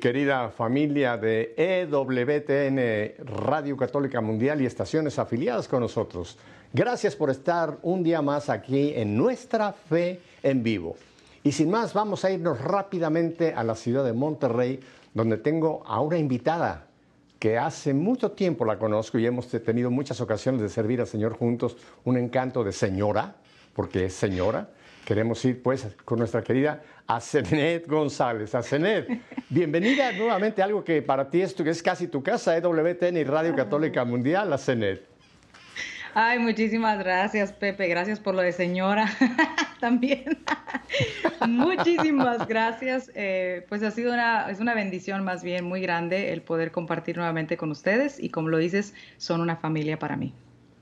querida familia de EWTN Radio Católica Mundial y estaciones afiliadas con nosotros. Gracias por estar un día más aquí en nuestra fe en vivo. Y sin más, vamos a irnos rápidamente a la ciudad de Monterrey, donde tengo a una invitada que hace mucho tiempo la conozco y hemos tenido muchas ocasiones de servir al Señor juntos, un encanto de señora, porque es señora. Queremos ir pues con nuestra querida Asenet González. Asenet, bienvenida nuevamente a algo que para ti es, es casi tu casa, EWTN y Radio Católica Mundial, Asenet. Ay, muchísimas gracias, Pepe. Gracias por lo de señora también. muchísimas gracias. Eh, pues ha sido una, es una bendición más bien muy grande el poder compartir nuevamente con ustedes y como lo dices, son una familia para mí,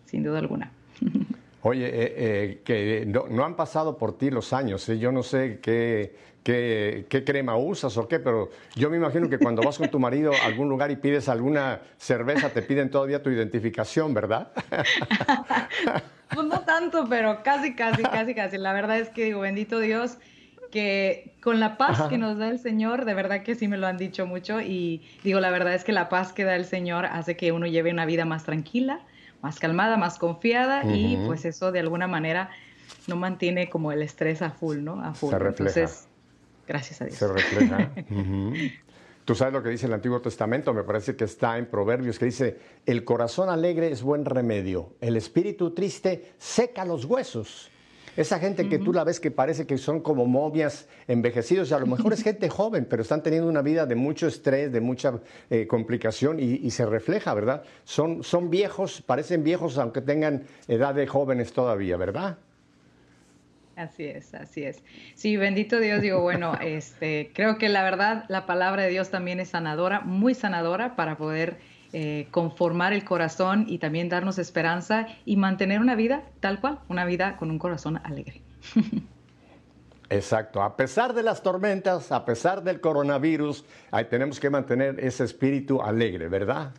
sin duda alguna. Oye, eh, eh, que no, han pasado por ti los años, yo no sé qué, qué, crema usas o qué, pero yo me imagino que cuando vas con tu marido a algún lugar y pides alguna cerveza, te piden todavía tu identificación, ¿verdad? pues no tanto, pero casi, casi, casi, casi. La verdad es que digo, bendito Dios, que con la paz que nos da el Señor, de verdad que sí me lo han dicho mucho y digo, la verdad es que la paz que da el Señor hace que uno lleve una vida más tranquila más calmada, más confiada y pues eso de alguna manera no mantiene como el estrés a full, ¿no? A full. Se refleja. Entonces, gracias a Dios. Se refleja. Tú sabes lo que dice el Antiguo Testamento, me parece que está en Proverbios, que dice, el corazón alegre es buen remedio, el espíritu triste seca los huesos. Esa gente que tú la ves que parece que son como momias envejecidos, y a lo mejor es gente joven, pero están teniendo una vida de mucho estrés, de mucha eh, complicación y, se refleja, ¿verdad? Son, son viejos, parecen viejos aunque tengan edad de jóvenes todavía, ¿verdad? Así es, así es. Sí, bendito Dios, digo, bueno, este, creo que la verdad, la palabra de Dios también es sanadora, muy sanadora para poder eh, conformar el corazón y también darnos esperanza y mantener una vida tal cual, una vida con un corazón alegre. Exacto, a pesar de las tormentas, a pesar del coronavirus, ahí tenemos que mantener ese espíritu alegre, ¿verdad?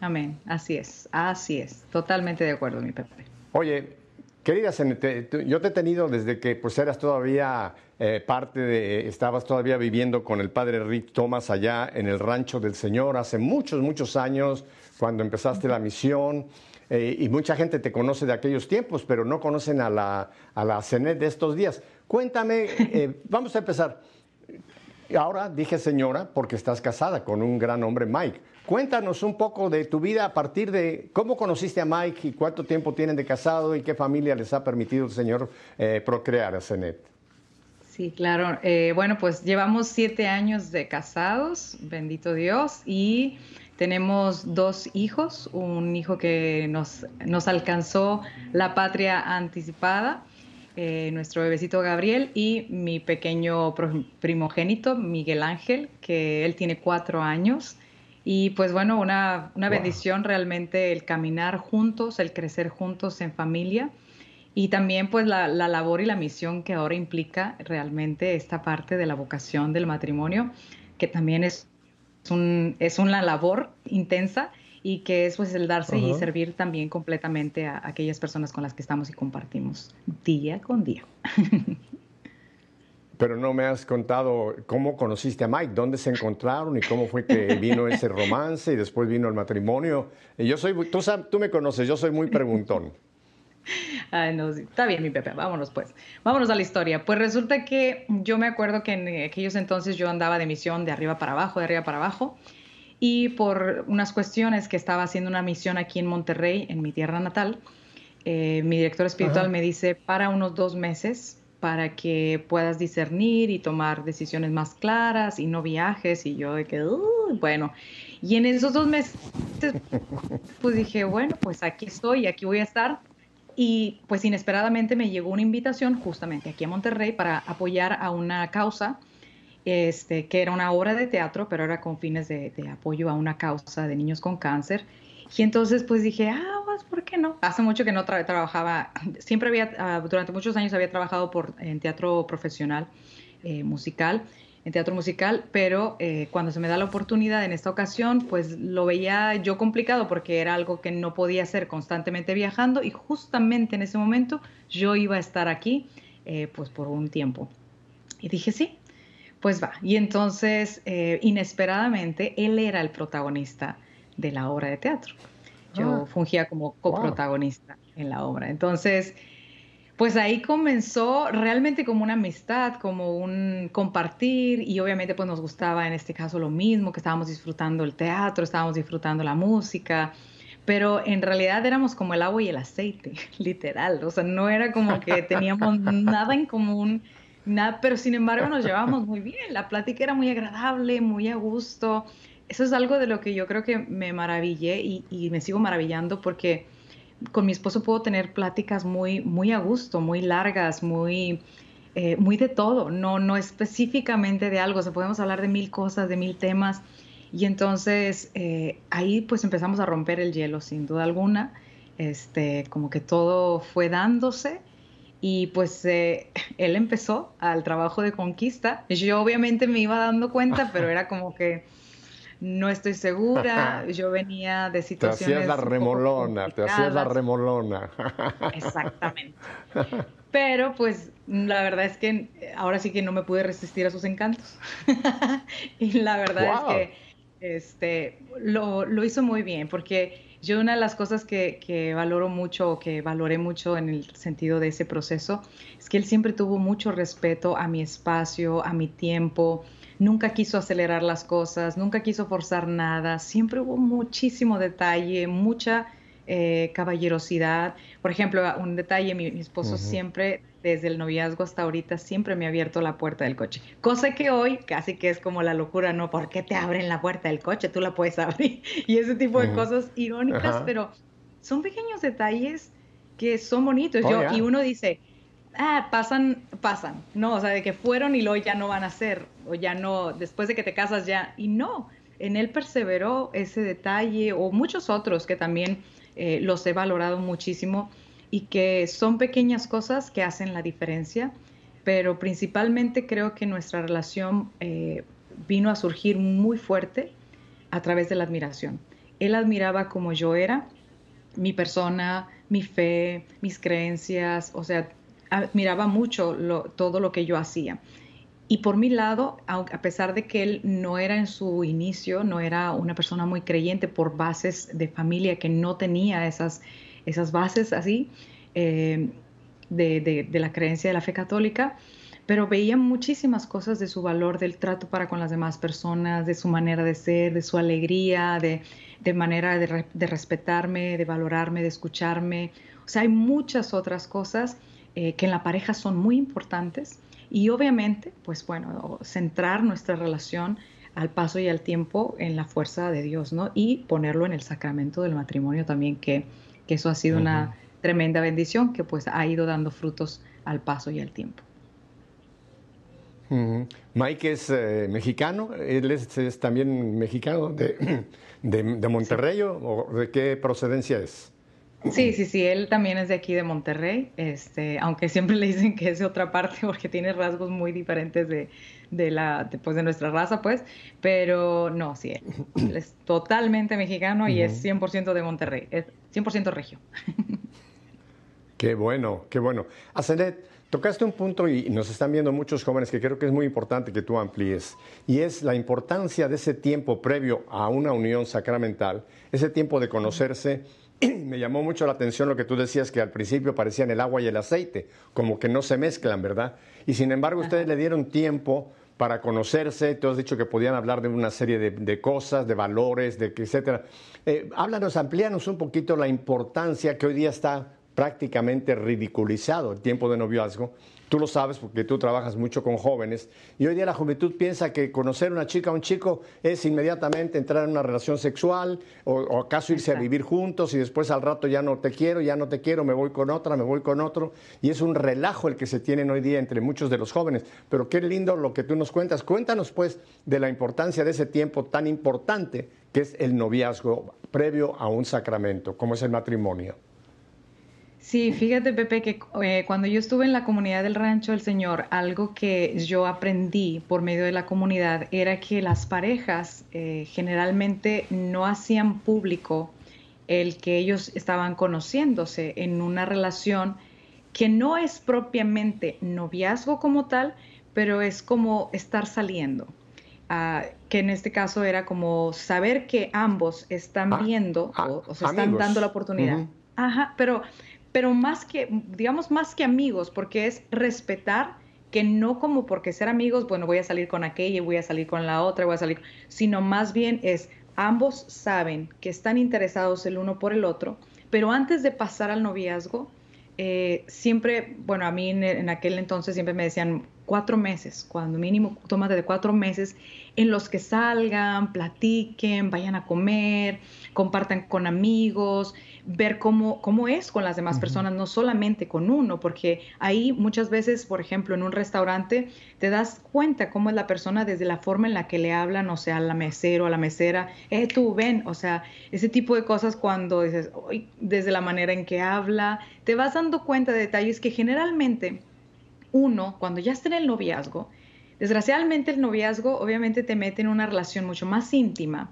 Amén, así es, así es, totalmente de acuerdo, mi Pepe. Oye, Querida yo te he tenido desde que pues eras todavía eh, parte de, estabas todavía viviendo con el padre Rick Thomas allá en el rancho del Señor hace muchos, muchos años, cuando empezaste la misión. Eh, y mucha gente te conoce de aquellos tiempos, pero no conocen a la, a la CENET de estos días. Cuéntame, eh, vamos a empezar. Ahora dije señora porque estás casada con un gran hombre, Mike. Cuéntanos un poco de tu vida a partir de cómo conociste a Mike y cuánto tiempo tienen de casado y qué familia les ha permitido el Señor eh, procrear a Zenet. Sí, claro. Eh, bueno, pues llevamos siete años de casados, bendito Dios, y tenemos dos hijos, un hijo que nos, nos alcanzó la patria anticipada, eh, nuestro bebecito Gabriel, y mi pequeño primogénito, Miguel Ángel, que él tiene cuatro años. Y pues bueno, una, bendición realmente el caminar juntos, el crecer juntos en familia y también pues la, labor y la misión que ahora implica realmente esta parte de la vocación del matrimonio, que también es, un, es una labor intensa y que es pues el darse y servir también completamente a aquellas personas con las que estamos y compartimos día con día. Pero no me has contado cómo conociste a Mike, dónde se encontraron y cómo fue que vino ese romance y después vino el matrimonio. Y yo soy, tú, tú me conoces, yo soy muy preguntón. Ay, no, está bien, mi Pepe, vámonos pues. Vámonos a la historia. Pues resulta que yo me acuerdo que en aquellos entonces yo andaba de misión de arriba para abajo, de arriba para abajo, y por unas cuestiones que estaba haciendo una misión aquí en Monterrey, en mi tierra natal, eh, mi director espiritual me dice, para unos dos meses, para que puedas discernir y tomar decisiones más claras y no viajes y yo de que, bueno, y en esos dos meses, pues dije, bueno, pues aquí estoy, aquí voy a estar. Y pues inesperadamente me llegó una invitación justamente aquí a Monterrey para apoyar a una causa, este, que era una obra de teatro, pero era con fines de, apoyo a una causa de niños con cáncer. Y entonces pues dije, ah, pues, ¿por qué no? Hace mucho que no trabajaba, siempre había, ah, durante muchos años había trabajado por, en teatro profesional, eh, musical, en teatro musical, pero eh, cuando se me da la oportunidad en esta ocasión, pues lo veía yo complicado porque era algo que no podía hacer constantemente viajando y justamente en ese momento yo iba a estar aquí, eh, pues por un tiempo. Y dije, sí, Pues va, y entonces, eh, inesperadamente, él era el protagonista de la obra de teatro. Yo ah. fungía como coprotagonista en la obra. Entonces, pues ahí comenzó realmente como una amistad, como un compartir y obviamente pues nos gustaba en este caso lo mismo, que estábamos disfrutando el teatro, estábamos disfrutando la música, pero en realidad éramos como el agua y el aceite, literal, o sea, no era como que teníamos nada en común, nada, pero sin embargo nos llevábamos muy bien, la plática era muy agradable, muy a gusto, eso es algo de lo que yo creo que me maravillé y, y me sigo maravillando porque con mi esposo puedo tener pláticas muy, muy a gusto, muy largas, muy, eh, muy de todo, no, no específicamente de algo, o podemos hablar de mil cosas, de mil temas. Y entonces eh, ahí pues empezamos a romper el hielo, sin duda alguna. Este, como que todo fue dándose y pues eh, él empezó al trabajo de conquista. Yo obviamente me iba dando cuenta, pero era como que no estoy segura, yo venía de situaciones... Te hacías la remolona, te hacías la remolona. Exactamente. Pero pues la verdad es que ahora sí que no me pude resistir a sus encantos. y la verdad es que este, lo, lo, hizo muy bien, porque yo una de las cosas que, que valoro mucho o que valoré mucho en el sentido de ese proceso es que él siempre tuvo mucho respeto a mi espacio, a mi tiempo, nunca quiso acelerar las cosas, nunca quiso forzar nada, siempre hubo muchísimo detalle, mucha eh, caballerosidad. Por ejemplo, un detalle, mi, esposo siempre, desde el noviazgo hasta ahorita, siempre me ha abierto la puerta del coche. Cosa que hoy casi que es como la locura, ¿no? ¿Por qué te abren la puerta del coche? Tú la puedes abrir. Y ese tipo de cosas irónicas, pero son pequeños detalles que son bonitos. Oh, Yo, Y uno dice, ah, pasan, pasan, ¿no? O sea, de que fueron y luego ya no van a ser, o ya no, después de que te casas ya, y no, en él perseveró ese detalle, o muchos otros que también eh, los he valorado muchísimo, y que son pequeñas cosas que hacen la diferencia, pero principalmente creo que nuestra relación eh, vino a surgir muy fuerte a través de la admiración. Él admiraba como yo era, mi persona, mi fe, mis creencias, o sea, admiraba mucho todo lo que yo hacía. Y por mi lado, a pesar de que él no era en su inicio, no era una persona muy creyente por bases de familia que no tenía esas, esas bases así eh, de, de, la creencia de la fe católica, pero veía muchísimas cosas de su valor, del trato para con las demás personas, de su manera de ser, de su alegría, de, de manera de, de respetarme, de valorarme, de escucharme. O sea, hay muchas otras cosas eh, que en la pareja son muy importantes y obviamente, pues bueno, centrar nuestra relación al paso y al tiempo en la fuerza de Dios, ¿no? Y ponerlo en el sacramento del matrimonio también, que, que eso ha sido una tremenda bendición que pues ha ido dando frutos al paso y al tiempo. Mike es eh, mexicano, él es, también mexicano de, de, Monterrey o de qué procedencia es? Sí, sí, sí, él también es de aquí de Monterrey, este, aunque siempre le dicen que es de otra parte porque tiene rasgos muy diferentes de, de la, de nuestra raza, pues, pero no, sí, él, es totalmente mexicano y es 100% de Monterrey, es 100% regio. Qué bueno, qué bueno. Asenet, tocaste un punto y nos están viendo muchos jóvenes que creo que es muy importante que tú amplíes, y es la importancia de ese tiempo previo a una unión sacramental, ese tiempo de conocerse me llamó mucho la atención lo que tú decías, que al principio parecían el agua y el aceite, como que no se mezclan, ¿verdad? Y sin embargo, ustedes le dieron tiempo para conocerse, tú has dicho que podían hablar de una serie de, cosas, de valores, de etcétera. Eh, háblanos, amplíanos un poquito la importancia que hoy día está prácticamente ridiculizado el tiempo de noviazgo Tú lo sabes porque tú trabajas mucho con jóvenes y hoy día la juventud piensa que conocer a una chica o un chico es inmediatamente entrar en una relación sexual o, acaso irse a vivir juntos y después al rato ya no te quiero, ya no te quiero, me voy con otra, me voy con otro. Y es un relajo el que se tiene hoy día entre muchos de los jóvenes. Pero qué lindo lo que tú nos cuentas. Cuéntanos pues de la importancia de ese tiempo tan importante que es el noviazgo previo a un sacramento, como es el matrimonio. Sí, fíjate Pepe que eh, cuando yo estuve en la comunidad del rancho del Señor, algo que yo aprendí por medio de la comunidad era que las parejas eh, generalmente no hacían público el que ellos estaban conociéndose en una relación que no es propiamente noviazgo como tal, pero es como estar saliendo. Ah, que en este caso era como saber que ambos están ah, viendo ah, o, se están dando la oportunidad. Ajá, pero, pero más que, digamos, más que amigos, porque es respetar que no como porque ser amigos, bueno, voy a salir con aquella voy a salir con la otra, voy a salir, sino más bien es ambos saben que están interesados el uno por el otro, pero antes de pasar al noviazgo, eh, siempre, bueno, a mí en, aquel entonces siempre me decían cuatro meses, cuando mínimo tómate de cuatro meses en los que salgan, platiquen, vayan a comer, compartan con amigos, ver cómo, cómo es con las demás personas, no solamente con uno, porque ahí muchas veces, por ejemplo, en un restaurante, te das cuenta cómo es la persona desde la forma en la que le hablan, o sea, al mesero, a la mesera, eh, tú ven, o sea, ese tipo de cosas cuando dices, desde la manera en que habla, te vas dando cuenta de detalles que generalmente uno, cuando ya está en el noviazgo, desgraciadamente el noviazgo obviamente te mete en una relación mucho más íntima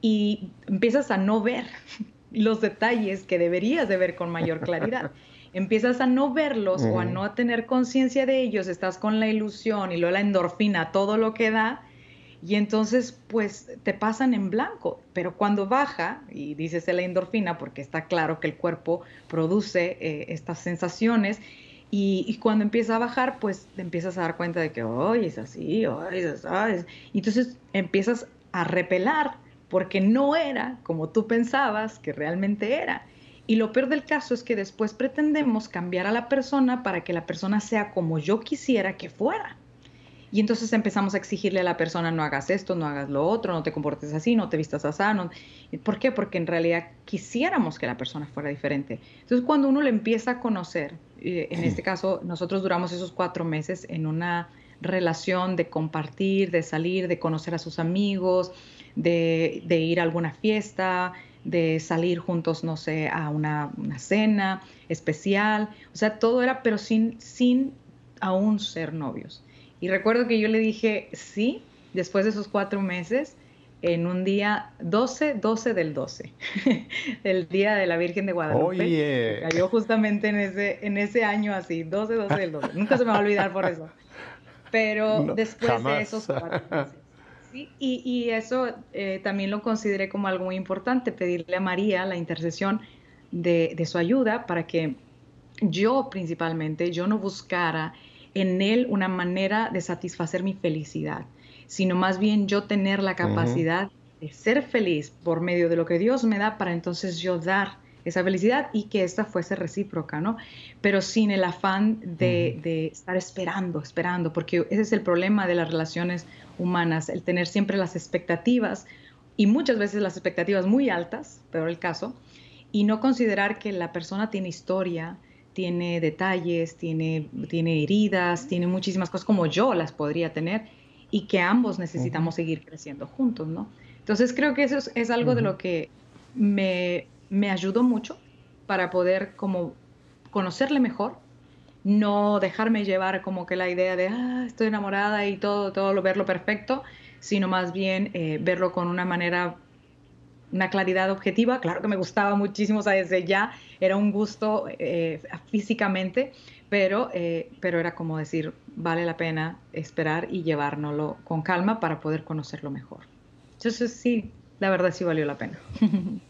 y empiezas a no ver los detalles que deberías de ver con mayor claridad. Empiezas a no verlos o a no tener conciencia de ellos, estás con la ilusión y luego la endorfina, todo lo que da, y entonces pues te pasan en blanco. Pero cuando baja, y dices la endorfina porque está claro que el cuerpo produce eh, estas sensaciones, y, cuando empieza a bajar, pues empiezas a dar cuenta de que, hoy es así, hoy es así. Entonces empiezas a repelar porque no era como tú pensabas que realmente era. Y lo peor del caso es que después pretendemos cambiar a la persona para que la persona sea como yo quisiera que fuera. Y entonces empezamos a exigirle a la persona, no hagas esto, no hagas lo otro, no te comportes así, no te vistas así. No... ¿Por qué? Porque en realidad quisiéramos que la persona fuera diferente. Entonces cuando uno le empieza a conocer, eh, en este caso nosotros duramos esos cuatro meses en una relación de compartir, de salir, de conocer a sus amigos, de, ir a alguna fiesta, de salir juntos, no sé, a una, cena especial. O sea, todo era, pero sin, sin aún ser novios. Y recuerdo que yo le dije sí, después de esos cuatro meses, en un día 12, 12 del 12, el día de la Virgen de Guadalupe. Cayó justamente en ese, en ese año así, 12, 12 del 12. Nunca se me va a olvidar por eso. Pero después de esos cuatro meses y, eso eh, también lo consideré como algo muy importante, pedirle a María la intercesión de, su ayuda para que yo principalmente, yo no buscara en él una manera de satisfacer mi felicidad, sino más bien yo tener la capacidad de ser feliz por medio de lo que Dios me da para entonces yo dar esa felicidad y que esta fuese recíproca, ¿no? Pero sin el afán de, de, estar esperando, esperando, porque ese es el problema de las relaciones humanas, el tener siempre las expectativas y muchas veces las expectativas muy altas, peor el caso, y no considerar que la persona tiene historia, tiene detalles, tiene, tiene heridas, tiene muchísimas cosas como yo las podría tener y que ambos necesitamos seguir creciendo juntos, ¿no? Entonces creo que eso es, algo de lo que me, me ayudó mucho para poder como conocerle mejor, no dejarme llevar como que la idea de, ah, estoy enamorada y todo, todo lo, verlo perfecto, sino más bien eh, verlo con una manera, una claridad objetiva. Claro que me gustaba muchísimo, o sea, desde ya era un gusto eh, físicamente, pero, eh, pero era como decir, vale la pena esperar y llevárnoslo con calma para poder conocerlo mejor. Entonces sí, la verdad sí valió la pena.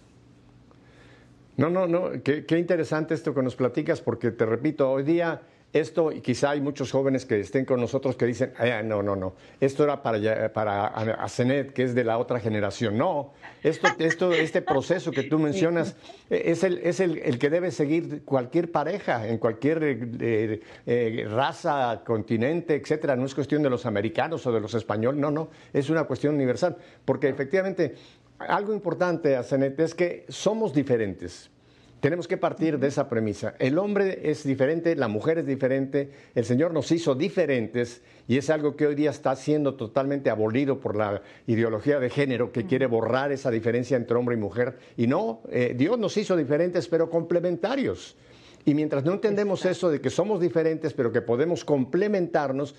No, no, no, qué, interesante esto que nos platicas, porque te repito, hoy día esto, y quizá hay muchos jóvenes que estén con nosotros que dicen, no, no, no, esto era para, para Asenet, que es de la otra generación. No, esto, esto, este proceso que tú mencionas eh, es, el, es el, que debe seguir cualquier pareja, en cualquier eh, eh, raza, continente, etcétera. No es cuestión de los americanos o de los españoles, no, no, es una cuestión universal, porque efectivamente algo importante, Asenet, es que somos diferentes. Tenemos que partir de esa premisa. El hombre es diferente, la mujer es diferente, el Señor nos hizo diferentes y es algo que hoy día está siendo totalmente abolido por la ideología de género que quiere borrar esa diferencia entre hombre y mujer. Y no, eh, Dios nos hizo diferentes pero complementarios. Y mientras no entendemos eso de que somos diferentes, pero que podemos complementarnos,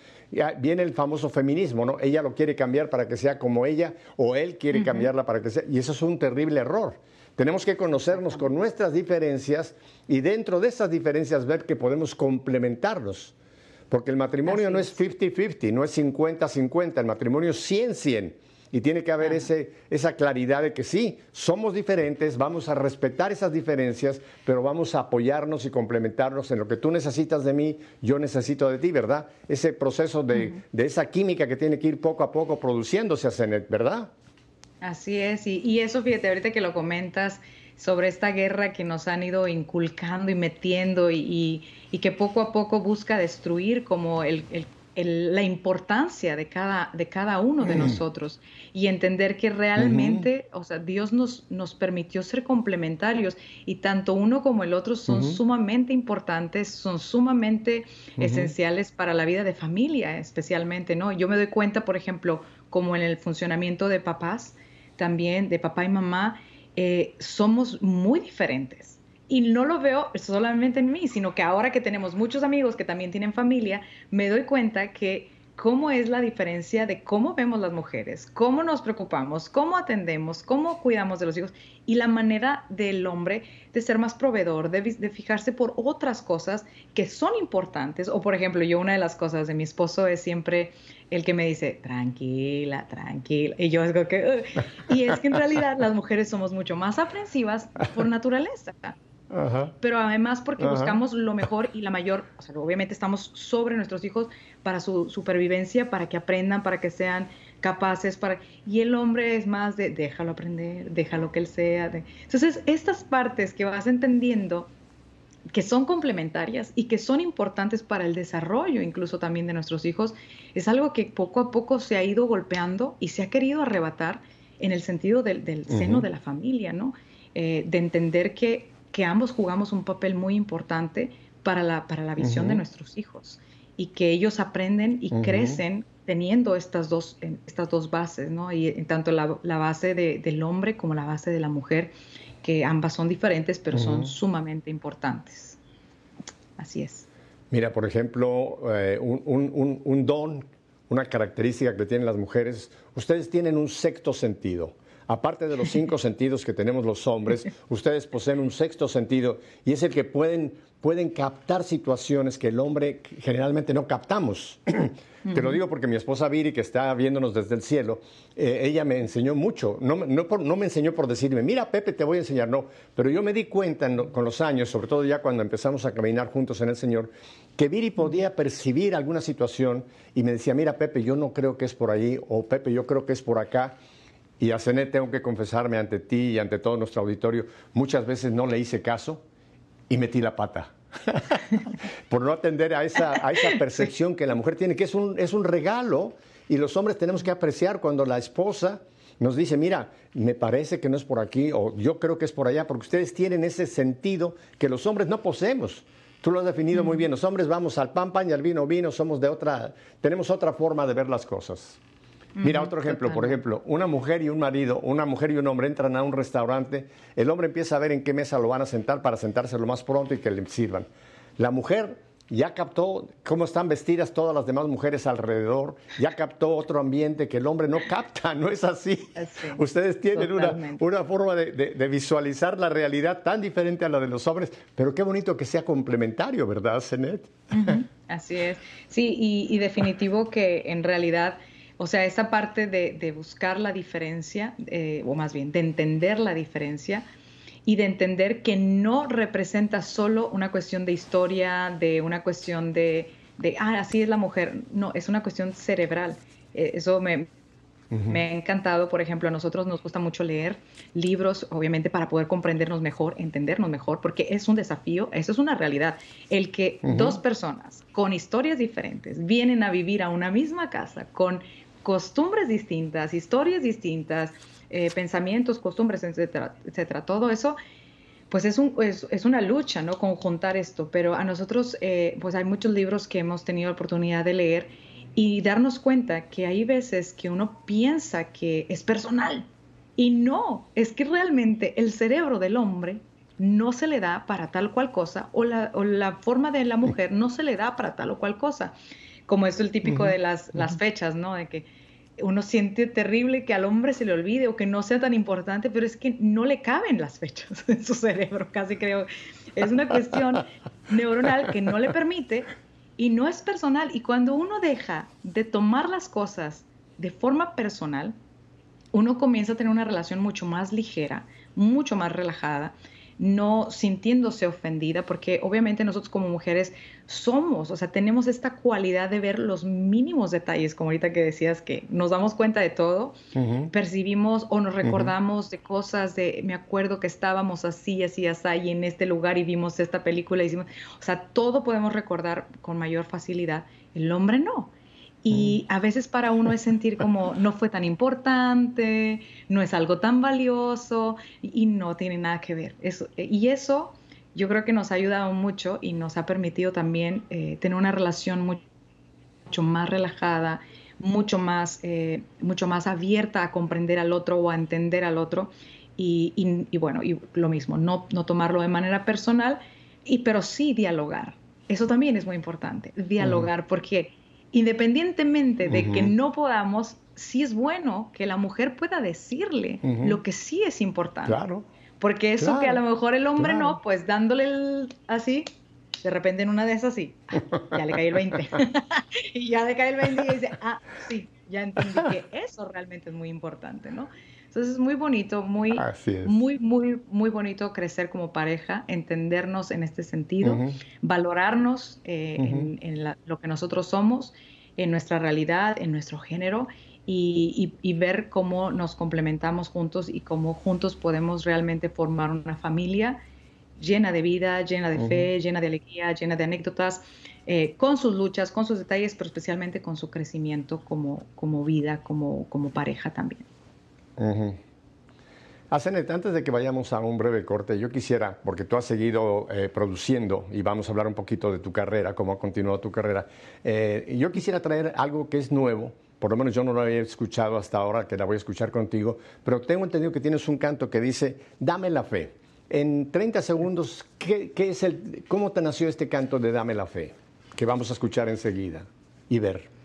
viene el famoso feminismo, ¿no? Ella lo quiere cambiar para que sea como ella, o él quiere cambiarla para que sea. Y eso es un terrible error. Tenemos que conocernos con nuestras diferencias y dentro de esas diferencias ver que podemos complementarnos. Porque el matrimonio no es 50-50, no es 50-50, el matrimonio es 100-100. Y tiene que haber ese, esa claridad de que sí, somos diferentes, vamos a respetar esas diferencias, pero vamos a apoyarnos y complementarnos en lo que tú necesitas de mí, yo necesito de ti, ¿verdad? Ese proceso de, esa química que tiene que ir poco a poco produciéndose ¿verdad? Así es, y, eso fíjate, ahorita que lo comentas sobre esta guerra que nos han ido inculcando y metiendo y, que poco a poco busca destruir como el, la importancia de cada, de cada uno de mm. nosotros y entender que realmente, o sea, Dios nos, nos permitió ser complementarios y tanto uno como el otro son sumamente importantes, son sumamente esenciales para la vida de familia especialmente, ¿no? Yo me doy cuenta, por ejemplo, como en el funcionamiento de papás, también de papá y mamá, eh, somos muy diferentes. Y no lo veo solamente en mí, sino que ahora que tenemos muchos amigos que también tienen familia, me doy cuenta que cómo es la diferencia de cómo vemos las mujeres, cómo nos preocupamos, cómo atendemos, cómo cuidamos de los hijos y la manera del hombre de ser más proveedor, de, fijarse por otras cosas que son importantes. O por ejemplo, yo una de las cosas de mi esposo es siempre el que me dice, tranquila, tranquila. Y yo es que... y es que en realidad las mujeres somos mucho más aprensivas por naturaleza. Pero además porque buscamos lo mejor y la mayor, o sea, obviamente estamos sobre nuestros hijos para su supervivencia, para que aprendan, para que sean capaces, para... Y el hombre es más de déjalo aprender, déjalo que él sea. Entonces, estas partes que vas entendiendo que son complementarias y que son importantes para el desarrollo incluso también de nuestros hijos, es algo que poco a poco se ha ido golpeando y se ha querido arrebatar en el sentido del, seno de la familia, ¿no? Eh, de entender que que ambos jugamos un papel muy importante para la, para la visión de nuestros hijos y que ellos aprenden y crecen teniendo estas dos, estas dos bases, ¿no? Y tanto la, la base de, del hombre como la base de la mujer, que ambas son diferentes, pero son sumamente importantes. Así es. Mira, por ejemplo, eh, un, un, un, don, una característica que tienen las mujeres, ustedes tienen un sexto sentido. Aparte de los cinco sentidos que tenemos los hombres, ustedes poseen un sexto sentido y es el que pueden, pueden captar situaciones que el hombre generalmente no captamos. Te lo digo porque mi esposa Viri, que está viéndonos desde el cielo, eh, ella me enseñó mucho. No, no, me enseñó por decirme, mira Pepe, te voy a enseñar, no. Pero yo me di cuenta con los años, sobre todo ya cuando empezamos a caminar juntos en el Señor, que Viri podía percibir alguna situación y me decía, mira Pepe, yo no creo que es por ahí, o Pepe, yo creo que es por acá. Y a Cenet tengo que confesarme ante ti y ante todo nuestro auditorio, muchas veces no le hice caso y metí la pata. por no atender a esa, a esa percepción que la mujer tiene, que es un, es un regalo y los hombres tenemos que apreciar cuando la esposa nos dice, mira, me parece que no es por aquí o yo creo que es por allá, porque ustedes tienen ese sentido que los hombres no poseemos. Tú lo has definido muy bien, los hombres vamos al pan, pan y al vino, vino, somos de otra, tenemos otra forma de ver las cosas. Mira otro ejemplo, por ejemplo, una mujer y un marido, una mujer y un hombre entran a un restaurante, el hombre empieza a ver en qué mesa lo van a sentar para sentarse lo más pronto y que le sirvan. La mujer ya captó cómo están vestidas todas las demás mujeres alrededor, ya captó otro ambiente que el hombre no capta, no es así. Ustedes tienen una, forma de, visualizar la realidad tan diferente a la de los hombres, pero qué bonito que sea complementario, ¿verdad, Zenet? Así es. Sí, y, y definitivo que en realidad o sea, esa parte de, buscar la diferencia, eh, o más bien de entender la diferencia y de entender que no representa solo una cuestión de historia, de una cuestión de, ah, así es la mujer. No, es una cuestión cerebral. Eh, eso me, me ha encantado, por ejemplo, a nosotros nos gusta mucho leer libros, obviamente para poder comprendernos mejor, entendernos mejor, porque es un desafío, eso es una realidad. El que dos personas con historias diferentes vienen a vivir a una misma casa, con costumbres distintas, historias distintas, eh, pensamientos, costumbres, etcétera, etcétera. Todo eso, pues es, un, es, una lucha, ¿no? Conjuntar esto. Pero a nosotros, eh, pues hay muchos libros que hemos tenido la oportunidad de leer y darnos cuenta que hay veces que uno piensa que es personal. Y no, es que realmente el cerebro del hombre no se le da para tal cual cosa, o la, o la forma de la mujer no se le da para tal o cual cosa como es el típico de las, las fechas, ¿no? De que uno siente terrible que al hombre se le olvide o que no sea tan importante, pero es que no le caben las fechas en su cerebro, casi creo. Es una cuestión neuronal que no le permite Y no es personal. Y cuando uno deja de tomar las cosas de forma personal, uno comienza a tener una relación mucho más ligera, mucho más relajada, no sintiéndose ofendida, porque obviamente nosotros como mujeres somos, o sea, tenemos esta cualidad de ver los mínimos detalles, como ahorita que decías que nos damos cuenta de todo, percibimos o nos recordamos de cosas de, me acuerdo que estábamos así, así, así, y en este lugar y vimos esta película, y hicimos, o sea, todo podemos recordar con mayor facilidad, el hombre no. Y a veces para uno es sentir como no fue tan importante, no es algo tan valioso y no tiene nada que ver. Eso, y eso yo creo que nos ha ayudado mucho y nos ha permitido también eh, tener una relación mucho más relajada, mucho más, eh, mucho más abierta a comprender al otro o a entender al otro. Y, bueno, y lo mismo, no, no tomarlo de manera personal, y, pero sí dialogar. Eso también es muy importante, dialogar, porque independientemente de que no podamos, sí es bueno que la mujer pueda decirle lo que sí es importante. Claro. Porque eso que a lo mejor el hombre no, pues dándole el, así, de repente en una de esas sí, ya le cae el 20. y ya le cae el 20 y dice, ah, sí, ya entendí que eso realmente es muy importante, ¿no? Entonces es muy bonito, muy, muy, muy, muy bonito crecer como pareja, entendernos en este sentido, valorarnos eh, en, lo que nosotros somos, en nuestra realidad, en nuestro género y, ver cómo nos complementamos juntos y cómo juntos podemos realmente formar una familia llena de vida, llena de fe, llena de alegría, llena de anécdotas, eh, con sus luchas, con sus detalles, pero especialmente con su crecimiento como, como vida, como, como pareja también. Uh antes de que vayamos a un breve corte, yo quisiera, porque tú has seguido eh, produciendo y vamos a hablar un poquito de tu carrera, cómo ha continuado tu carrera, eh, yo quisiera traer algo que es nuevo, por lo menos yo no lo había escuchado hasta ahora, que la voy a escuchar contigo, pero tengo entendido que tienes un canto que dice, dame la fe. En 30 segundos, ¿qué, qué es el, ¿cómo te nació este canto de Dame la fe? Que vamos a escuchar enseguida y ver.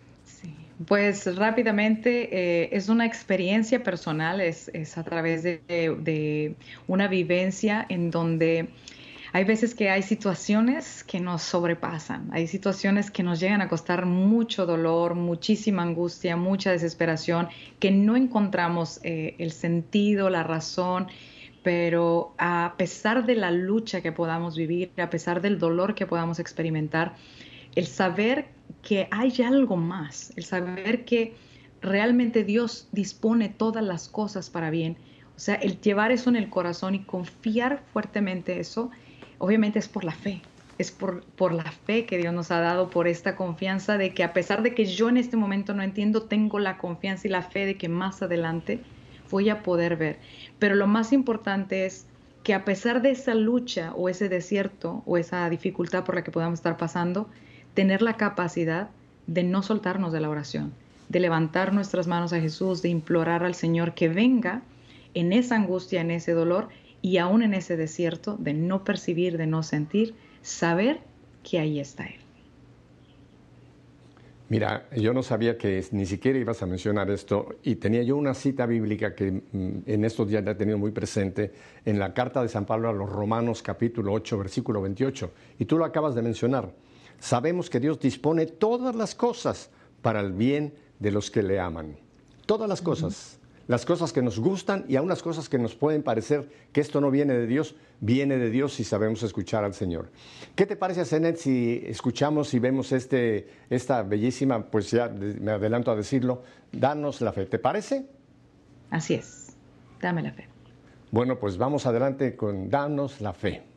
Pues rápidamente eh, es una experiencia personal, es, a través de, una vivencia en donde hay veces que hay situaciones que nos sobrepasan, hay situaciones que nos llegan a costar mucho dolor, muchísima angustia, mucha desesperación, que no encontramos eh, el sentido, la razón, pero a pesar de la lucha que podamos vivir, a pesar del dolor que podamos experimentar, el saber que hay algo más, el saber que realmente Dios dispone todas las cosas para bien. O sea, el llevar eso en el corazón y confiar fuertemente eso, obviamente es por la fe, es por, por, la fe que Dios nos ha dado, por esta confianza de que a pesar de que yo en este momento no entiendo, tengo la confianza y la fe de que más adelante voy a poder ver. Pero lo más importante es que a pesar de esa lucha o ese desierto o esa dificultad por la que podamos estar pasando, tener la capacidad de no soltarnos de la oración, de levantar nuestras manos a Jesús, de implorar al Señor que venga en esa angustia, en ese dolor y aún en ese desierto, de no percibir, de no sentir, saber que ahí está Él. Mira, yo no sabía que ni siquiera ibas a mencionar esto y tenía yo una cita bíblica que mm, en estos días la he tenido muy presente en la carta de San Pablo a los Romanos capítulo 8 versículo 28 y tú lo acabas de mencionar sabemos que Dios dispone todas las cosas para el bien de los que le aman. Todas las cosas. Las cosas que nos gustan y aún las cosas que nos pueden parecer que esto no viene de Dios, viene de Dios si sabemos escuchar al Señor. ¿Qué te parece, Zenet, si escuchamos y vemos este, esta bellísima, pues ya me adelanto a decirlo, danos la fe? ¿Te parece? Así es, dame la fe. Bueno, pues vamos adelante con danos la fe.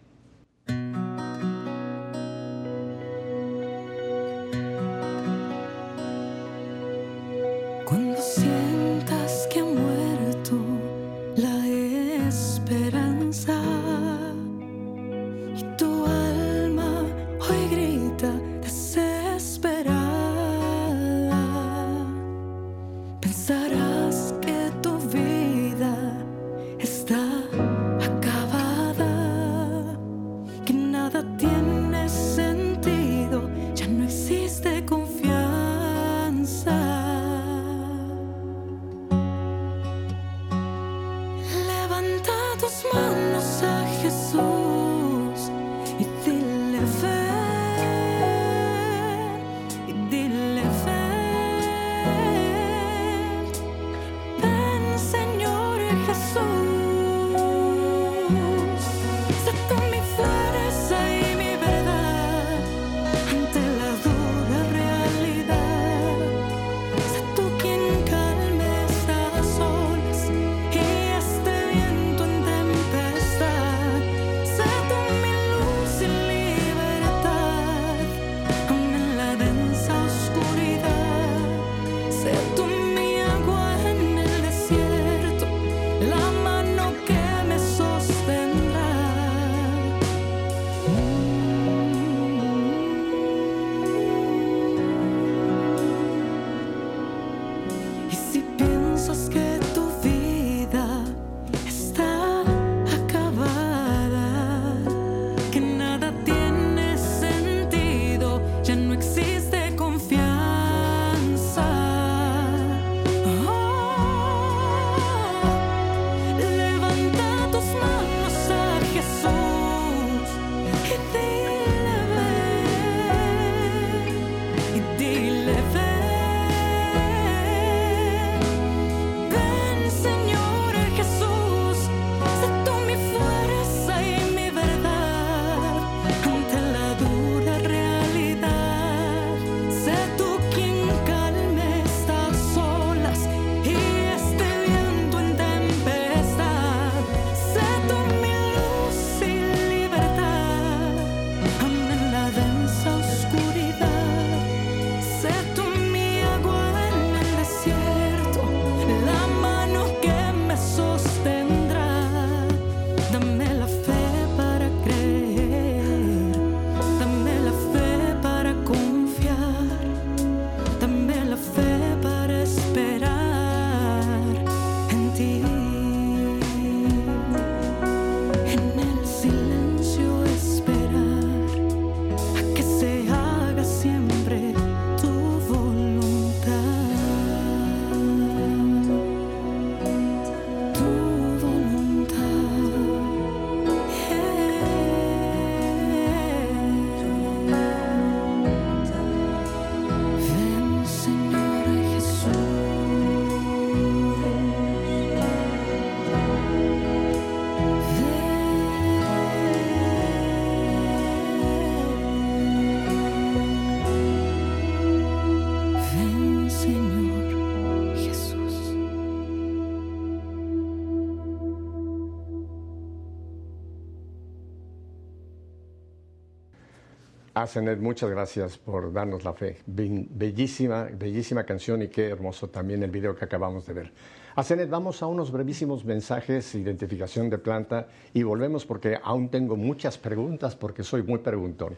Asenet, muchas gracias por darnos la fe. Bellísima, bellísima canción y qué hermoso también el video que acabamos de ver. Asenet, vamos a unos brevísimos mensajes, identificación de planta y volvemos porque aún tengo muchas preguntas porque soy muy preguntón.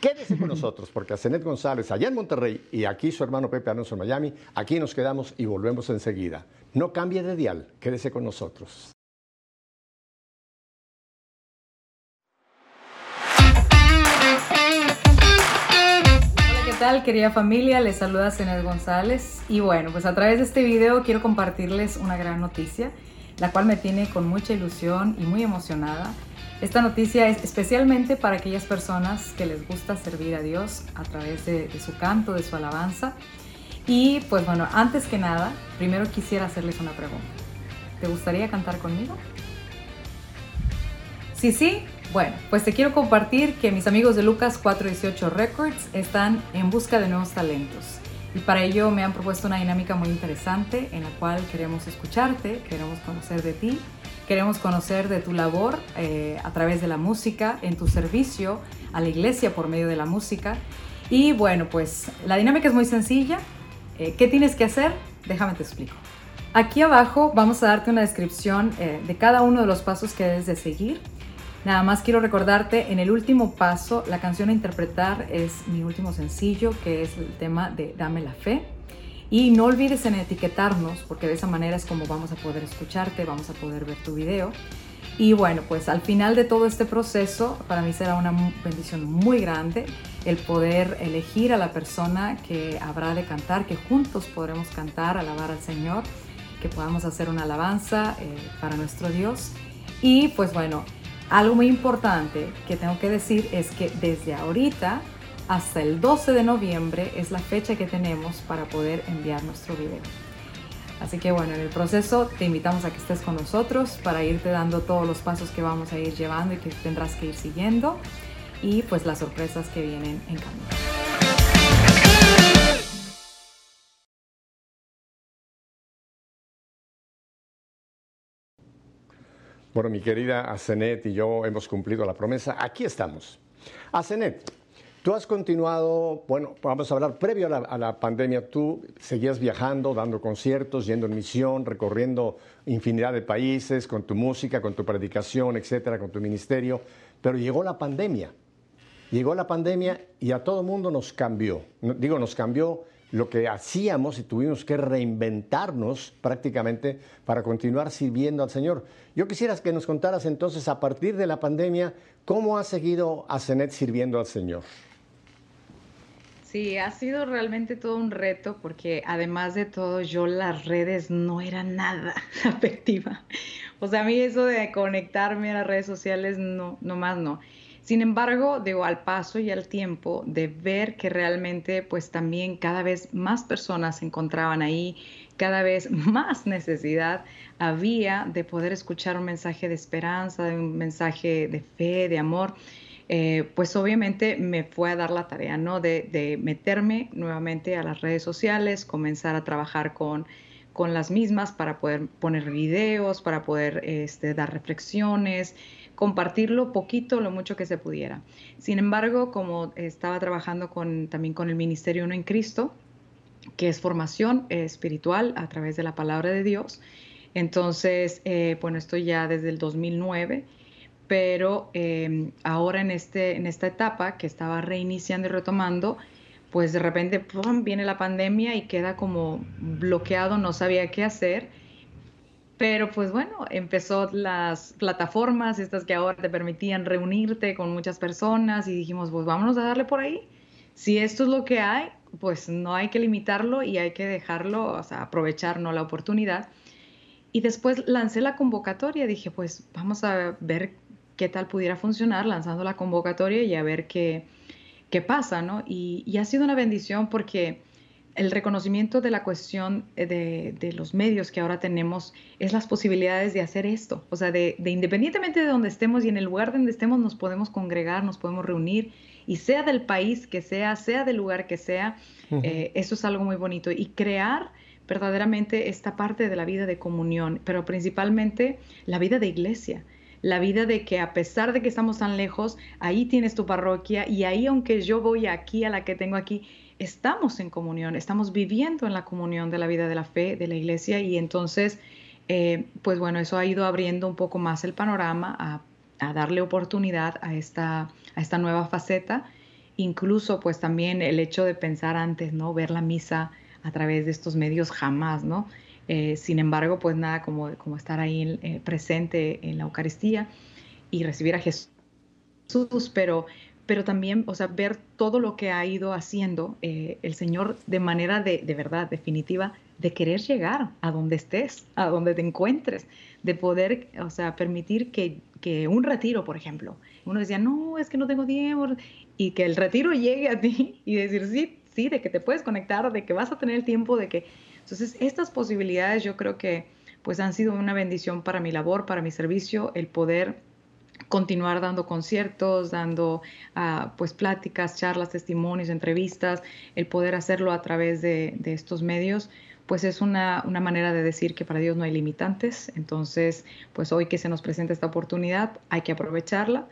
Quédese con nosotros porque Asenet González allá en Monterrey y aquí su hermano Pepe Alonso en Miami, aquí nos quedamos y volvemos enseguida. No cambie de dial, quédese con nosotros. Tal querida familia? Les saluda Cenet González y bueno, pues a través de este video quiero compartirles una gran noticia, la cual me tiene con mucha ilusión y muy emocionada. Esta noticia es especialmente para aquellas personas que les gusta servir a Dios a través de, de su canto, de su alabanza. Y pues bueno, antes que nada, primero quisiera hacerles una pregunta. ¿Te gustaría cantar conmigo? Sí, sí, bueno, pues te quiero compartir que mis amigos de Lucas 418 Records están en busca de nuevos talentos. Y para ello me han propuesto una dinámica muy interesante en la cual queremos escucharte, queremos conocer de ti, queremos conocer de tu labor eh, a través de la música, en tu servicio a la iglesia por medio de la música. Y bueno, pues la dinámica es muy sencilla. Eh, ¿Qué tienes que hacer? Déjame te explico. Aquí abajo vamos a darte una descripción eh, de cada uno de los pasos que debes de seguir Nada más quiero recordarte, en el último paso, la canción a interpretar es mi último sencillo, que es el tema de Dame la Fe. Y no olvides en etiquetarnos, porque de esa manera es como vamos a poder escucharte, vamos a poder ver tu video. Y bueno, pues al final de todo este proceso, para mí será una bendición muy grande el poder elegir a la persona que habrá de cantar, que juntos podremos cantar, alabar al Señor, que podamos hacer una alabanza eh, para nuestro Dios. Y pues bueno, algo muy importante que tengo que decir es que desde ahorita hasta el 12 de noviembre es la fecha que tenemos para poder enviar nuestro video. Así que bueno, en el proceso te invitamos a que estés con nosotros para irte dando todos los pasos que vamos a ir llevando y que tendrás que ir siguiendo y pues las sorpresas que vienen en camino. Bueno, mi querida Asenet y yo hemos cumplido la promesa. Aquí estamos. Asenet, tú has continuado, bueno, vamos a hablar previo a la, pandemia, tú seguías viajando, dando conciertos, yendo en misión, recorriendo infinidad de países con tu música, con tu predicación, etcétera, con tu ministerio, pero llegó la pandemia. Llegó la pandemia y a todo mundo nos cambió. Digo, nos cambió lo que hacíamos y tuvimos que reinventarnos prácticamente para continuar sirviendo al Señor. Yo quisiera que nos contaras entonces, a partir de la pandemia, cómo ha seguido Asenet sirviendo al Señor. Sí, ha sido realmente todo un reto porque además de todo yo las redes no era nada afectiva. O sea, a mí eso de conectarme a las redes sociales no, no más no. Sin embargo, digo, al paso y al tiempo de ver que realmente pues también cada vez más personas se encontraban ahí, cada vez más necesidad había de poder escuchar un mensaje de esperanza, de un mensaje de fe, de amor. Eh, pues obviamente me fue a dar la tarea, ¿no? De, meterme nuevamente a las redes sociales, comenzar a trabajar con, con las mismas para poder poner videos, para poder este, dar reflexiones, compartirlo poquito, lo mucho que se pudiera. Sin embargo, como estaba trabajando con, también con el Ministerio Uno en Cristo, que es formación espiritual a través de la palabra de Dios, entonces, eh, bueno, estoy ya desde el 2009, pero em, ahora en, este, en esta etapa que estaba reiniciando y retomando, pues de repente viene la pandemia y queda como bloqueado, no sabía qué hacer pero pues bueno, empezó las plataformas, estas que ahora te permitían reunirte con muchas personas y dijimos, pues vámonos a darle por ahí. Si esto es lo que hay, pues no hay que limitarlo y hay que dejarlo, o sea, aprovecharnos la oportunidad. Y después lancé la convocatoria, dije, pues vamos a ver qué tal pudiera funcionar lanzando la convocatoria y a ver qué, qué pasa, ¿no? Y, y ha sido una bendición porque el reconocimiento de la cuestión eh, de, los medios que ahora tenemos es las posibilidades de hacer esto. O sea, de, independientemente de donde estemos y en el lugar donde estemos, nos podemos congregar, nos podemos reunir, y sea del país que sea, sea del lugar que sea, eh, eso es algo muy bonito. Y crear verdaderamente esta parte de la vida de comunión, pero principalmente la vida de iglesia la vida de que a pesar de que estamos tan lejos, ahí tienes tu parroquia y ahí aunque yo voy aquí a la que tengo aquí, estamos en comunión, estamos viviendo en la comunión de la vida de la fe, de la iglesia y entonces, eh, pues bueno, eso ha ido abriendo un poco más el panorama a, darle oportunidad a esta, a esta nueva faceta, incluso pues también el hecho de pensar antes, ¿no? Ver la misa a través de estos medios jamás, ¿no? Eh, sin embargo, pues nada como, como estar ahí eh, presente en la Eucaristía y recibir a Jesús, pero, pero también, o sea, ver todo lo que ha ido haciendo eh, el Señor de manera de, de, verdad, definitiva, de querer llegar a donde estés, a donde te encuentres, de poder, o sea, permitir que, que un retiro, por ejemplo, uno decía, no, es que no tengo tiempo, y que el retiro llegue a ti y decir, sí, sí, de que te puedes conectar, de que vas a tener el tiempo, de que entonces, estas posibilidades yo creo que pues han sido una bendición para mi labor, para mi servicio, el poder continuar dando conciertos, dando uh, pues pláticas, charlas, testimonios, entrevistas, el poder hacerlo a través de, estos medios, pues es una, una, manera de decir que para Dios no hay limitantes. Entonces, pues hoy que se nos presenta esta oportunidad, hay que aprovecharla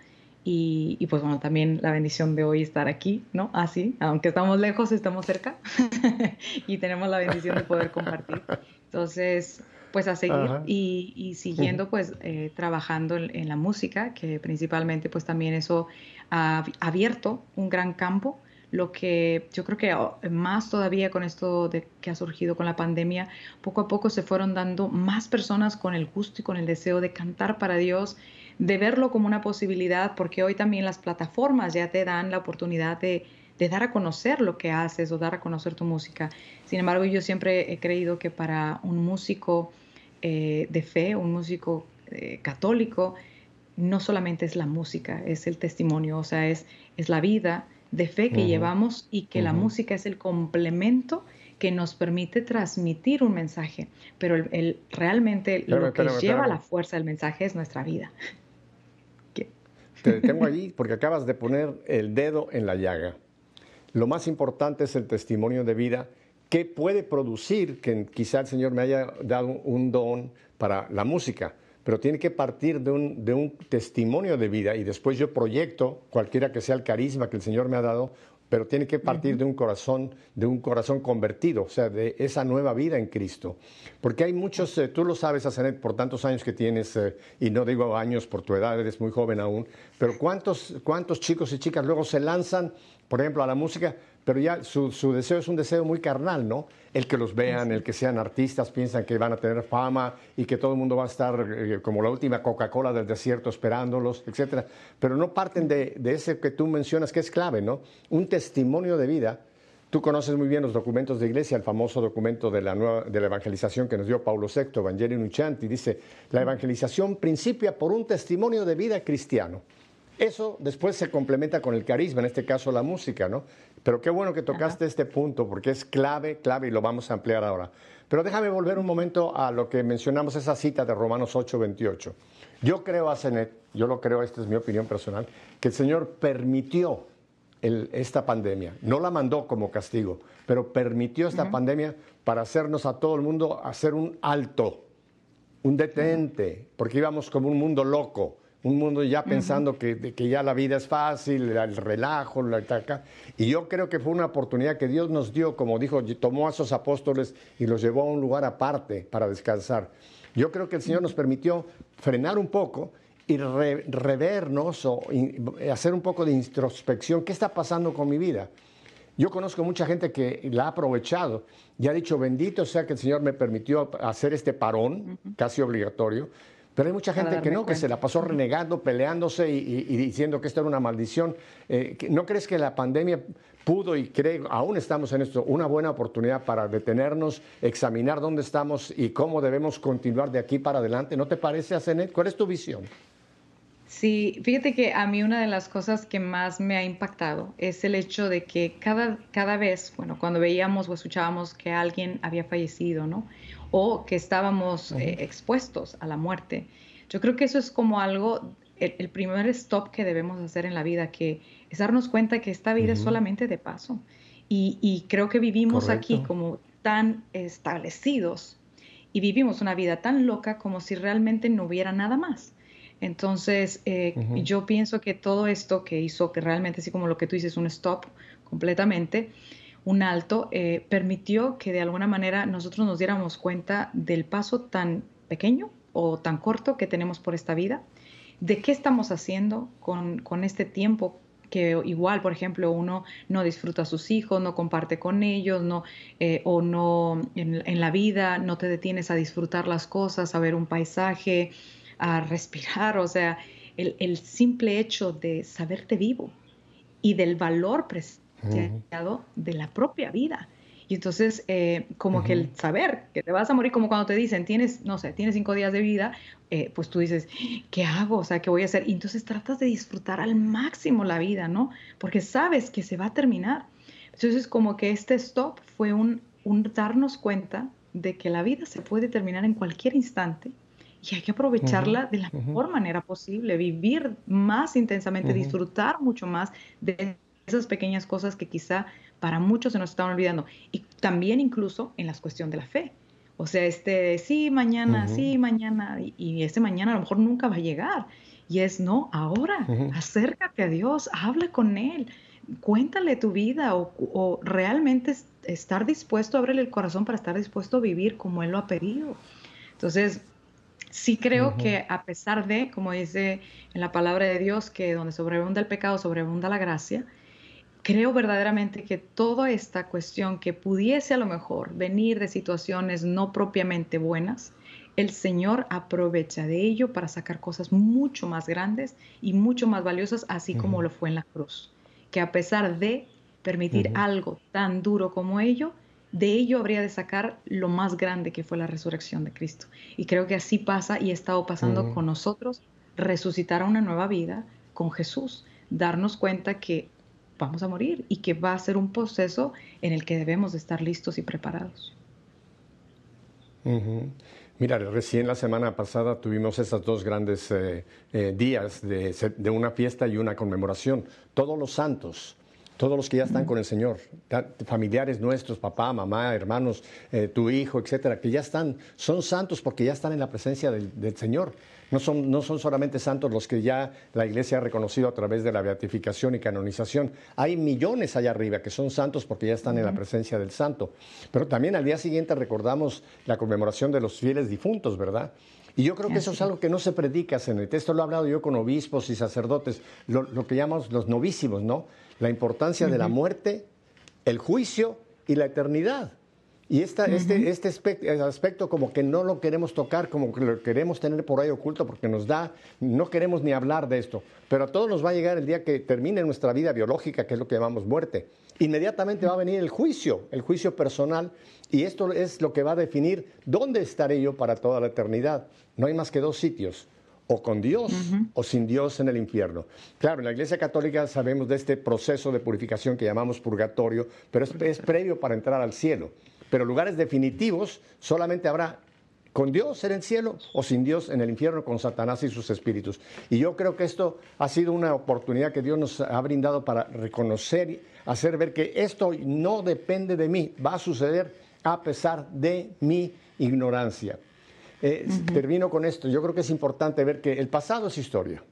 y, pues bueno, también la bendición de hoy estar aquí, ¿no? Así, aunque estamos lejos, estamos cerca y tenemos la bendición de poder compartir. Entonces, pues a seguir y, siguiendo pues eh, trabajando en, la música, que principalmente pues también eso ha abierto un gran campo, lo que yo creo que más todavía con esto de que ha surgido con la pandemia, poco a poco se fueron dando más personas con el gusto y con el deseo de cantar para Dios, de verlo como una posibilidad, porque hoy también las plataformas ya te dan la oportunidad de, dar a conocer lo que haces o dar a conocer tu música. Sin embargo, yo siempre he creído que para un músico eh, de fe, un músico eh, católico, no solamente es la música, es el testimonio, o sea, es, es la vida de fe que llevamos y que la música es el complemento que nos permite transmitir un mensaje, pero el, realmente lo que lleva la fuerza del mensaje es nuestra vida. Te detengo allí porque acabas de poner el dedo en la llaga. Lo más importante es el testimonio de vida que puede producir que quizá el Señor me haya dado un don para la música, pero tiene que partir de un, de un testimonio de vida y después yo proyecto, cualquiera que sea el carisma que el Señor me ha dado, pero tiene que partir de un corazón, de un corazón convertido, o sea, de esa nueva vida en Cristo. Porque hay muchos, eh, tú lo sabes, Asenet, por tantos años que tienes, eh, y no digo años por tu edad, eres muy joven aún, pero ¿cuántos, cuántos chicos y chicas luego se lanzan, por ejemplo, a la música, pero ya su, deseo es un deseo muy carnal, ¿no? El que los vean, el que sean artistas, piensan que van a tener fama y que todo el mundo va a estar eh, como la última Coca-Cola del desierto esperándolos, etc. Pero no parten de, ese que tú mencionas que es clave, ¿no? Un testimonio de vida. Tú conoces muy bien los documentos de iglesia, el famoso documento de la, nueva, de la evangelización que nos dio Paulo VI, Evangelio Nuchanti, dice, la evangelización principia por un testimonio de vida cristiano. Eso después se complementa con el carisma, en este caso la música, ¿no? Pero qué bueno que tocaste este punto porque es clave, clave y lo vamos a ampliar ahora. Pero déjame volver un momento a lo que mencionamos, esa cita de Romanos 8, 28. Yo creo, a Cenet, yo lo creo, esta es mi opinión personal, que el Señor permitió esta pandemia. No la mandó como castigo, pero permitió esta pandemia para hacernos a todo el mundo hacer un alto, un detente, porque íbamos como un mundo loco un mundo ya pensando que, que, ya la vida es fácil, el relajo, la taca. Y yo creo que fue una oportunidad que Dios nos dio, como dijo, tomó a esos apóstoles y los llevó a un lugar aparte para descansar. Yo creo que el Señor nos permitió frenar un poco y revernos o hacer un poco de introspección. ¿Qué está pasando con mi vida? Yo conozco mucha gente que la ha aprovechado y ha dicho, bendito sea que el Señor me permitió hacer este parón, casi obligatorio, pero hay mucha gente que no, que se la pasó renegando, peleándose y, diciendo que esto era una maldición. Eh, ¿No crees que la pandemia pudo y creo, aún estamos en esto, una buena oportunidad para detenernos, examinar dónde estamos y cómo debemos continuar de aquí para adelante? ¿No te parece, Asenet? ¿Cuál es tu visión? Sí, fíjate que a mí una de las cosas que más me ha impactado es el hecho de que cada, cada vez, bueno, cuando veíamos o escuchábamos que alguien había fallecido, ¿no? O que estábamos eh, expuestos a la muerte. Yo creo que eso es como algo, el, primer stop que debemos hacer en la vida, que es darnos cuenta que esta vida es solamente de paso. Y, creo que vivimos aquí como tan establecidos y vivimos una vida tan loca como si realmente no hubiera nada más. Entonces, eh, yo pienso que todo esto que hizo, que realmente, así como lo que tú dices, un stop completamente, un alto, eh, permitió que de alguna manera nosotros nos diéramos cuenta del paso tan pequeño o tan corto que tenemos por esta vida, de qué estamos haciendo con, con este tiempo que igual, por ejemplo, uno no disfruta a sus hijos, no comparte con ellos, no, eh, o no en, la vida no te detienes a disfrutar las cosas, a ver un paisaje, a respirar, o sea, el, simple hecho de saberte vivo y del valor de la propia vida. Y entonces, eh, como que el saber que te vas a morir, como cuando te dicen, tienes, no sé, tienes cinco días de vida, eh, pues tú dices, ¿qué hago? O sea, ¿qué voy a hacer? Y entonces tratas de disfrutar al máximo la vida, ¿no? Porque sabes que se va a terminar. Entonces, como que este stop fue un, un darnos cuenta de que la vida se puede terminar en cualquier instante y hay que aprovecharla de la mejor manera posible, vivir más intensamente, disfrutar mucho más de esas pequeñas cosas que quizá para muchos se nos están olvidando. Y también incluso en la cuestión de la fe. O sea, este, sí, mañana, sí, mañana, y, ese mañana a lo mejor nunca va a llegar. Y es, no, ahora, acércate a Dios, habla con Él, cuéntale tu vida o, realmente estar dispuesto a abrirle el corazón para estar dispuesto a vivir como Él lo ha pedido. Entonces, sí creo que a pesar de, como dice en la palabra de Dios, que donde sobreabunda el pecado, sobreabunda la gracia, creo verdaderamente que toda esta cuestión que pudiese a lo mejor venir de situaciones no propiamente buenas, el Señor aprovecha de ello para sacar cosas mucho más grandes y mucho más valiosas, así como lo fue en la cruz. Que a pesar de permitir algo tan duro como ello, de ello habría de sacar lo más grande que fue la resurrección de Cristo. Y creo que así pasa y ha estado pasando con nosotros, resucitar a una nueva vida con Jesús, darnos cuenta que vamos a morir y que va a ser un proceso en el que debemos estar listos y preparados. Mira, recién la semana pasada tuvimos esos dos grandes eh, eh, días de, una fiesta y una conmemoración. Todos los santos, todos los que ya están con el Señor, familiares nuestros, papá, mamá, hermanos, eh, tu hijo, etcétera, que ya están, son santos porque ya están en la presencia del Señor. No son, no son solamente santos los que ya la Iglesia ha reconocido a través de la beatificación y canonización. Hay millones allá arriba que son santos porque ya están en la presencia del santo. Pero también al día siguiente recordamos la conmemoración de los fieles difuntos, ¿verdad? Y yo creo que eso es algo que no se predica en el texto. Lo he hablado yo con obispos y sacerdotes, lo, que llamamos los novísimos, ¿no? La importancia de la muerte, el juicio y la eternidad. Y esta, este, este aspecto, como que no lo queremos tocar, como que lo queremos tener por ahí oculto porque nos da, no queremos ni hablar de esto, pero a todos nos va a llegar el día que termine nuestra vida biológica, que es lo que llamamos muerte. Inmediatamente va a venir el juicio, el juicio personal, y esto es lo que va a definir dónde estaré yo para toda la eternidad. No hay más que dos sitios, o con Dios o sin Dios en el infierno. Claro, en la Iglesia Católica sabemos de este proceso de purificación que llamamos purgatorio, pero es previo para entrar al cielo pero lugares definitivos solamente habrá con Dios en el cielo o sin Dios en el infierno con Satanás y sus espíritus. Y yo creo que esto ha sido una oportunidad que Dios nos ha brindado para reconocer y hacer ver que esto no depende de mí, va a suceder a pesar de mi ignorancia. Eh, termino con esto, yo creo que es importante ver que el pasado es historia,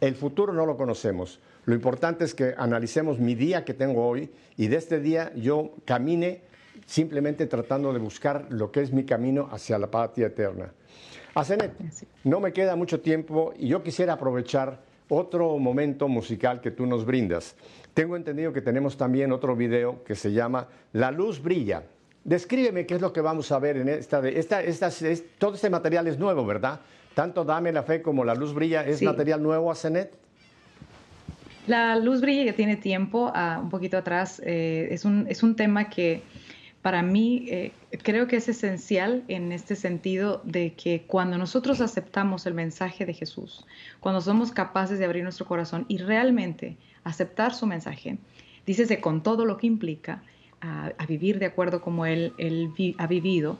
el futuro no lo conocemos. Lo importante es que analicemos mi día que tengo hoy y de este día yo camine simplemente tratando de buscar lo que es mi camino hacia la patria eterna. Asenet, no me queda mucho tiempo y yo quisiera aprovechar otro momento musical que tú nos brindas. Tengo entendido que tenemos también otro video que se llama La luz brilla. Descríbeme qué es lo que vamos a ver en esta... esta, esta todo este material es nuevo, ¿verdad? Tanto Dame la Fe como La luz brilla es material nuevo, Asenet. La luz brilla ya tiene tiempo, ah, un poquito atrás. Eh, es, un, es un tema que para mí eh, creo que es esencial en este sentido de que cuando nosotros aceptamos el mensaje de Jesús, cuando somos capaces de abrir nuestro corazón y realmente aceptar su mensaje, dícese con todo lo que implica a, vivir de acuerdo como Él, ha vivido,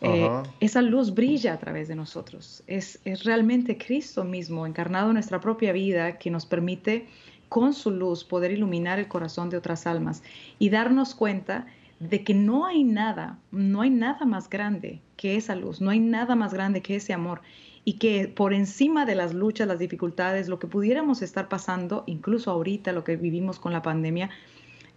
eh, esa luz brilla a través de nosotros. Es, es realmente Cristo mismo encarnado en nuestra propia vida que nos permite con su luz poder iluminar el corazón de otras almas y darnos cuenta de que no hay nada, no hay nada más grande que esa luz, no hay nada más grande que ese amor. y que por encima de las luchas, las dificultades, lo que pudiéramos estar pasando, incluso ahorita lo que vivimos con la pandemia,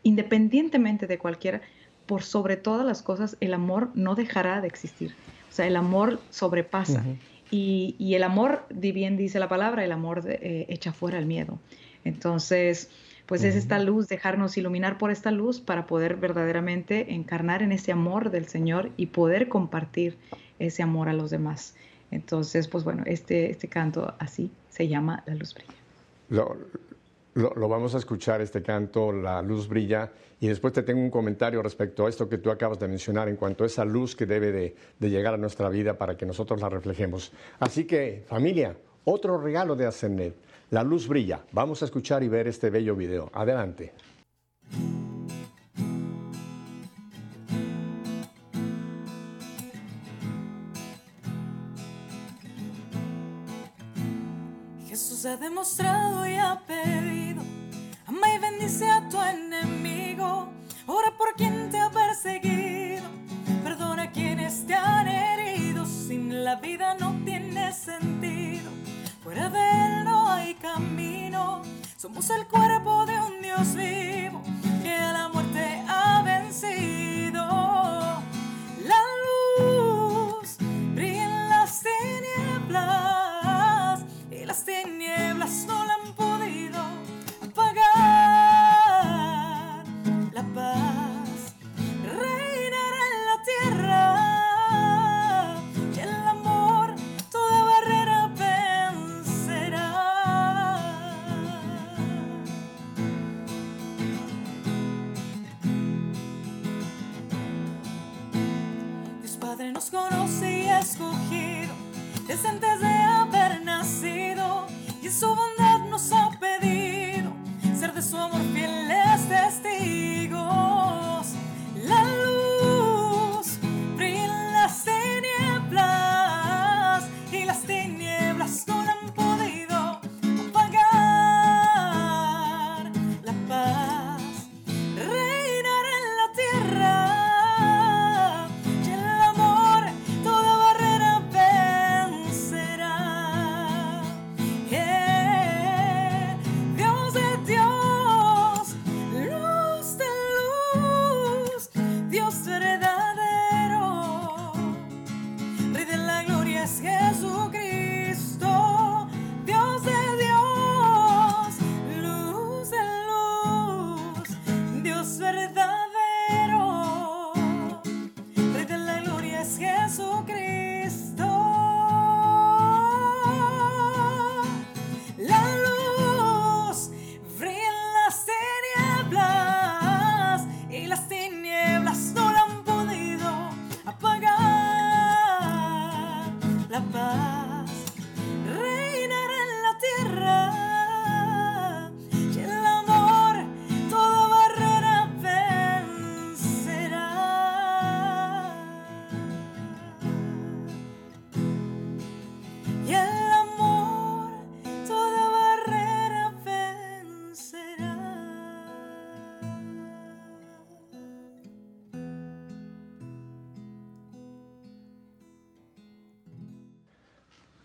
independientemente de cualquiera, por sobre todas las cosas, el amor no dejará de existir. O sea, el amor sobrepasa. y, el amor, bien dice la palabra, el amor eh, echa fuera el miedo. Entonces, pues es esta luz, dejarnos iluminar por esta luz para poder verdaderamente encarnar en ese amor del Señor y poder compartir ese amor a los demás. Entonces, pues bueno, este, este canto así se llama La luz brilla. Lo, vamos a escuchar, este canto, La luz brilla, y después te tengo un comentario respecto a esto que tú acabas de mencionar en cuanto a esa luz que debe de, de llegar a nuestra vida para que nosotros la reflejemos. Así que, familia, otro regalo de Ascendent la luz brilla. Vamos a escuchar y ver este bello video. Adelante. Jesús ha demostrado y ha pedido, ama y bendice a tu enemigo, ora por quien te ha perseguido, perdona a quienes te han herido, sin la vida no tiene sentido, fuera de él Somos el cuerpo de un Dios vivo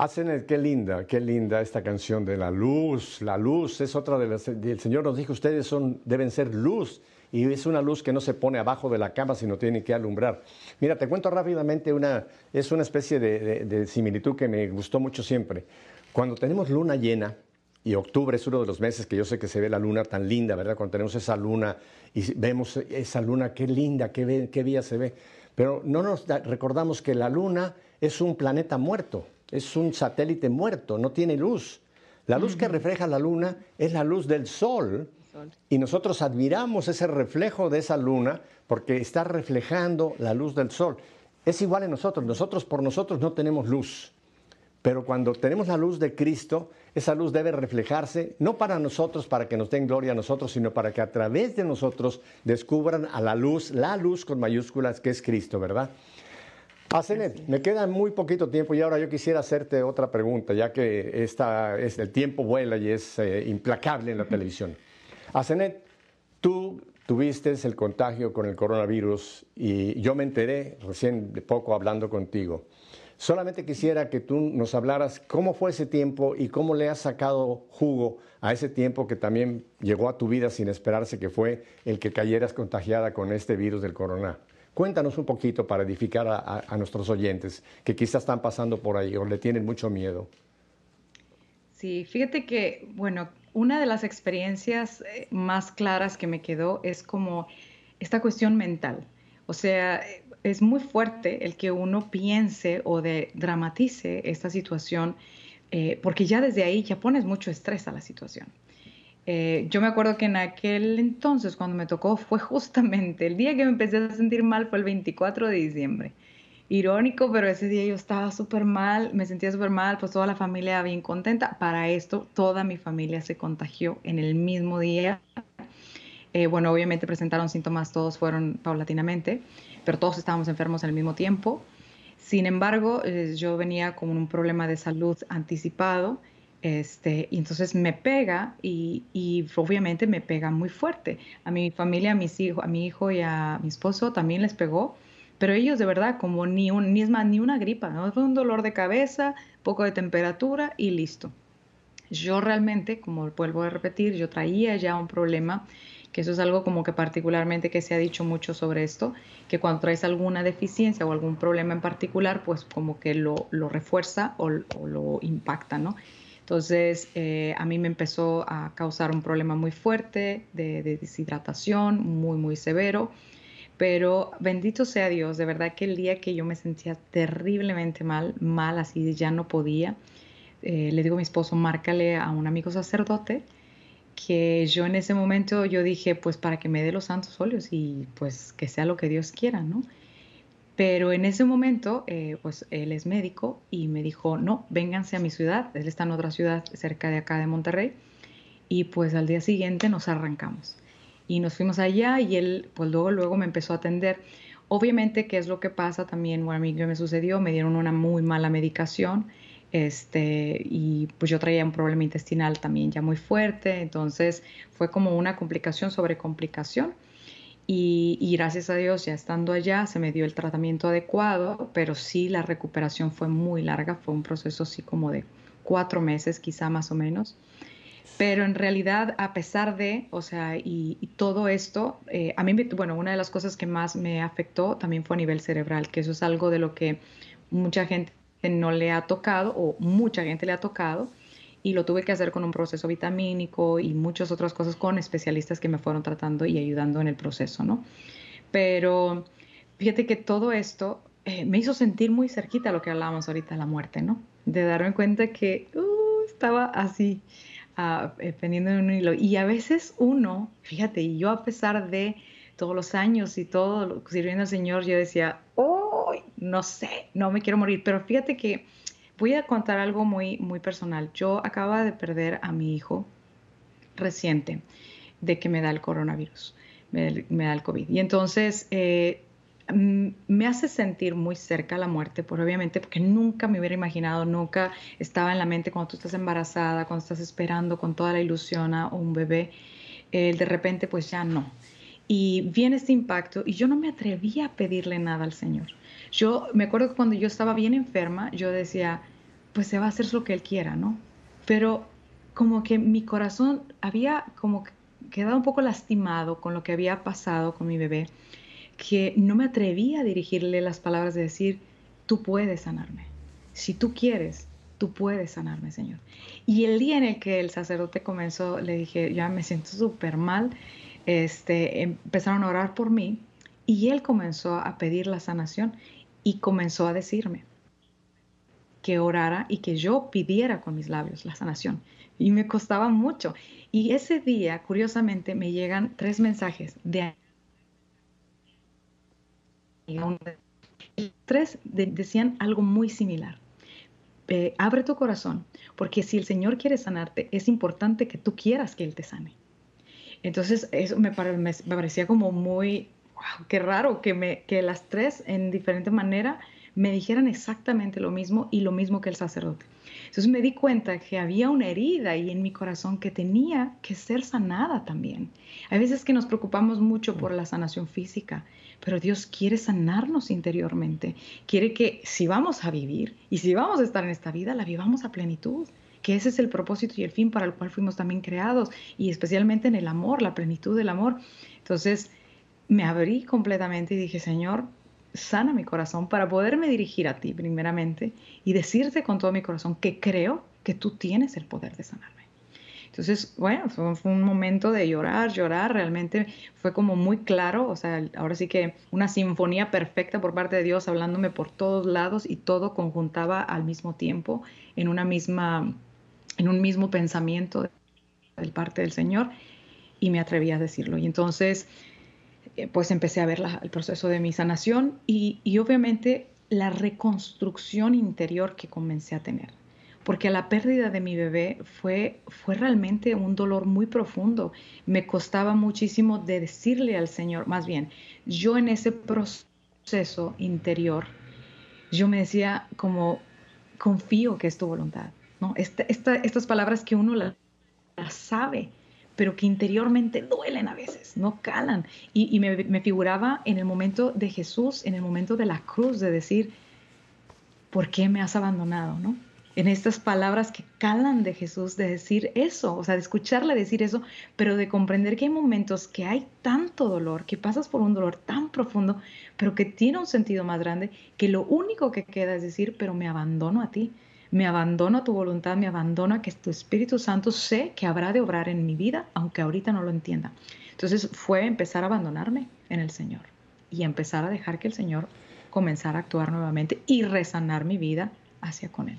Hacen qué linda, qué linda esta canción de la luz. La luz es otra de las. El Señor nos dijo: ustedes son, deben ser luz. Y es una luz que no se pone abajo de la cama, sino tiene que alumbrar. Mira, te cuento rápidamente una. Es una especie de, similitud que me gustó mucho siempre. Cuando tenemos luna llena, y octubre es uno de los meses que yo sé que se ve la luna tan linda, ¿verdad? Cuando tenemos esa luna y vemos esa luna, qué linda, qué, qué bella se ve. Pero no nos da- recordamos que la luna es un planeta muerto, es un satélite muerto, no tiene luz. La luz que refleja la luna es la luz del sol y nosotros admiramos ese reflejo de esa luna porque está reflejando la luz del sol. Es igual en nosotros, nosotros por nosotros no tenemos luz. Pero cuando tenemos la luz de Cristo, esa luz debe reflejarse, no para nosotros, para que nos den gloria a nosotros, sino para que a través de nosotros descubran a la luz, la luz con mayúsculas que es Cristo, ¿verdad? Asenet, me queda muy poquito tiempo y ahora yo quisiera hacerte otra pregunta, ya que esta, es, el tiempo vuela y es eh, implacable en la televisión. Asenet, tú tuviste el contagio con el coronavirus y yo me enteré recién de poco hablando contigo. Solamente quisiera que tú nos hablaras cómo fue ese tiempo y cómo le has sacado jugo a ese tiempo que también llegó a tu vida sin esperarse, que fue el que cayeras contagiada con este virus del corona. Cuéntanos un poquito para edificar a, nuestros oyentes que quizás están pasando por ahí o le tienen mucho miedo. Sí, fíjate que, bueno, una de las experiencias eh, más claras que me quedó es como esta cuestión mental. O sea, es muy fuerte el que uno piense o dramatice esta situación, eh, porque ya desde ahí ya pones mucho estrés a la situación. Eh, yo me acuerdo que en aquel entonces, cuando me tocó, fue justamente el día que me empecé a sentir mal, fue el 24 de diciembre. Irónico, pero ese día yo estaba súper mal, me sentía súper mal, pues toda la familia bien contenta. Para esto, toda mi familia se contagió en el mismo día. Eh, bueno, obviamente presentaron síntomas, todos fueron paulatinamente, pero todos estábamos enfermos al mismo tiempo. Sin embargo, eh, yo venía con un problema de salud anticipado este, y entonces me pega y, obviamente me pega muy fuerte. A mi familia, a mis hijos, a mi hijo y a mi esposo también les pegó, pero ellos de verdad como ni, un, ni, ni una gripa, ¿no? Fue un dolor de cabeza, poco de temperatura y listo. Yo realmente, como vuelvo a repetir, yo traía ya un problema, que eso es algo como que particularmente que se ha dicho mucho sobre esto, que cuando traes alguna deficiencia o algún problema en particular, pues como que lo, refuerza o lo impacta, ¿no? Entonces, eh, a mí me empezó a causar un problema muy fuerte de, deshidratación, muy, muy severo. Pero bendito sea Dios, de verdad que el día que yo me sentía terriblemente mal, mal, así ya no podía, eh, le digo a mi esposo, márcale a un amigo sacerdote, que yo en ese momento yo dije, pues para que me dé los santos óleos y pues que sea lo que Dios quiera, ¿no? Pero en ese momento, eh, pues él es médico y me dijo, no, vénganse a mi ciudad, él está en otra ciudad cerca de acá de Monterrey, y pues al día siguiente nos arrancamos. Y nos fuimos allá y él, pues luego, luego me empezó a atender. Obviamente, ¿qué es lo que pasa también? Bueno, a mí me sucedió, me dieron una muy mala medicación, este, y pues yo traía un problema intestinal también ya muy fuerte, entonces fue como una complicación sobre complicación y, gracias a Dios, ya estando allá, se me dio el tratamiento adecuado, pero sí la recuperación fue muy larga, fue un proceso así como de cuatro meses, quizá más o menos. Pero en realidad, a pesar de, o sea, y, todo esto, eh, a mí, bueno, una de las cosas que más me afectó también fue a nivel cerebral, que eso es algo de lo que mucha gente no le ha tocado o mucha gente le ha tocado y lo tuve que hacer con un proceso vitamínico y muchas otras cosas con especialistas que me fueron tratando y ayudando en el proceso, ¿no? Pero fíjate que todo esto eh, me hizo sentir muy cerquita a lo que hablábamos ahorita, la muerte, ¿no? De darme cuenta que uh, estaba así, uh, pendiendo en un hilo. Y a veces uno, fíjate, y yo a pesar de todos los años y todo sirviendo al Señor, yo decía, oh, no sé, no me quiero morir. Pero fíjate que Voy a contar algo muy, muy personal. Yo acaba de perder a mi hijo reciente de que me da el coronavirus, me, da el COVID. Y entonces eh, me hace sentir muy cerca la muerte, por obviamente, porque nunca me hubiera imaginado, nunca estaba en la mente cuando tú estás embarazada, cuando estás esperando con toda la ilusión a un bebé, eh, de repente pues ya no. Y viene este impacto y yo no me atrevía a pedirle nada al Señor. Yo me acuerdo que cuando yo estaba bien enferma, yo decía, pues se va a hacer lo que él quiera, ¿no? Pero como que mi corazón había como quedado un poco lastimado con lo que había pasado con mi bebé, que no me atrevía a dirigirle las palabras de decir, tú puedes sanarme. Si tú quieres, tú puedes sanarme, Señor. Y el día en el que el sacerdote comenzó, le dije, ya me siento súper mal, este, empezaron a orar por mí y él comenzó a pedir la sanación y comenzó a decirme, que orara y que yo pidiera con mis labios la sanación. Y me costaba mucho. Y ese día, curiosamente, me llegan tres mensajes de... Tres decían algo muy similar. Eh, abre tu corazón, porque si el Señor quiere sanarte, es importante que tú quieras que Él te sane. Entonces, eso me, me, parecía como muy, wow, qué raro que, me, que las tres en diferente manera me dijeran exactamente lo mismo y lo mismo que el sacerdote. Entonces me di cuenta que había una herida ahí en mi corazón que tenía que ser sanada también. Hay veces que nos preocupamos mucho por la sanación física, pero Dios quiere sanarnos interiormente. Quiere que si vamos a vivir y si vamos a estar en esta vida, la vivamos a plenitud que ese es el propósito y el fin para el cual fuimos también creados, y especialmente en el amor, la plenitud del amor. Entonces me abrí completamente y dije, Señor, sana mi corazón para poderme dirigir a ti primeramente y decirte con todo mi corazón que creo que tú tienes el poder de sanarme. Entonces, bueno, fue, un momento de llorar, llorar, realmente fue como muy claro, o sea, ahora sí que una sinfonía perfecta por parte de Dios hablándome por todos lados y todo conjuntaba al mismo tiempo en una misma, en un mismo pensamiento de parte del Señor y me atreví a decirlo. Y entonces, pues empecé a ver el proceso de mi sanación y, y obviamente la reconstrucción interior que comencé a tener porque la pérdida de mi bebé fue, fue realmente un dolor muy profundo. Me costaba muchísimo de decirle al Señor, más bien, yo en ese proceso interior, yo me decía como, confío que es tu voluntad. ¿no? estas palabras que uno las sabe, pero que interiormente duelen a veces, no calan. Y, me, me figuraba en el momento de Jesús, en el momento de la cruz, de decir, ¿por qué me has abandonado? ¿no? en estas palabras que calan de Jesús, de decir eso, o sea, de escucharle decir eso, pero de comprender que hay momentos que hay tanto dolor, que pasas por un dolor tan profundo, pero que tiene un sentido más grande, que lo único que queda es decir, pero me abandono a ti, me abandono a tu voluntad, me abandono a que tu Espíritu Santo sé que habrá de obrar en mi vida, aunque ahorita no lo entienda. Entonces fue empezar a abandonarme en el Señor y empezar a dejar que el Señor comenzara a actuar nuevamente y resanar mi vida hacia con Él.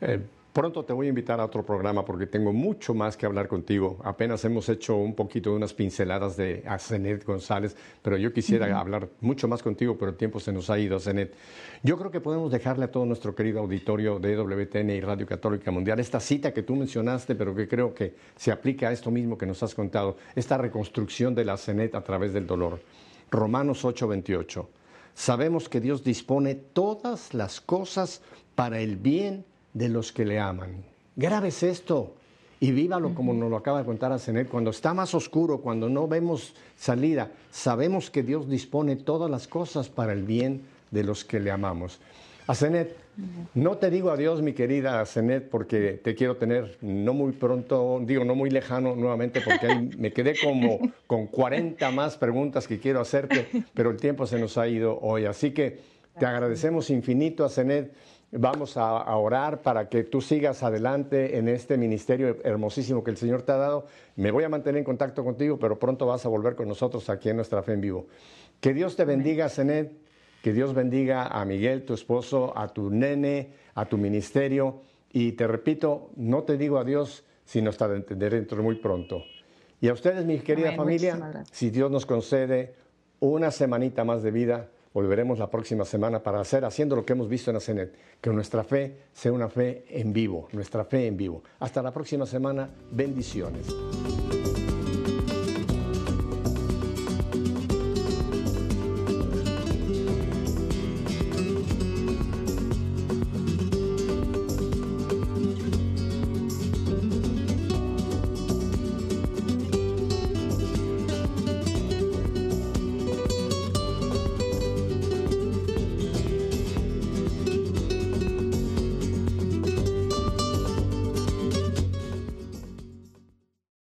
Eh, pronto te voy a invitar a otro programa porque tengo mucho más que hablar contigo. Apenas hemos hecho un poquito de unas pinceladas de Zenet González, pero yo quisiera hablar mucho más contigo, pero el tiempo se nos ha ido, Zenet. Yo creo que podemos dejarle a todo nuestro querido auditorio de WTN y Radio Católica Mundial esta cita que tú mencionaste, pero que creo que se aplica a esto mismo que nos has contado, esta reconstrucción de la Zenet a través del dolor. Romanos 8:28. Sabemos que Dios dispone todas las cosas para el bien de los que le aman. Grabes esto y vívalo como nos lo acaba de contar a Zenet. Cuando está más oscuro, cuando no vemos salida, sabemos que Dios dispone todas las cosas para el bien de los que le amamos. A Zenet, no te digo adiós, mi querida Zenet, porque te quiero tener no muy pronto, digo no muy lejano nuevamente, porque ahí me quedé como con 40 más preguntas que quiero hacerte, pero el tiempo se nos ha ido hoy. Así que te agradecemos infinito Zenet Vamos a, orar para que tú sigas adelante en este ministerio hermosísimo que el Señor te ha dado. Me voy a mantener en contacto contigo, pero pronto vas a volver con nosotros aquí en nuestra fe en vivo. Que Dios te bendiga, Zenet. Que Dios bendiga a Miguel, tu esposo, a tu nene, a tu ministerio. Y te repito, no te digo adiós, sino hasta dentro muy pronto. Y a ustedes, mi querida familia, si Dios nos concede una semanita más de vida, Volveremos la próxima semana para hacer, haciendo lo que hemos visto en Asenet, que nuestra fe sea una fe en vivo, nuestra fe en vivo. Hasta la próxima semana, bendiciones.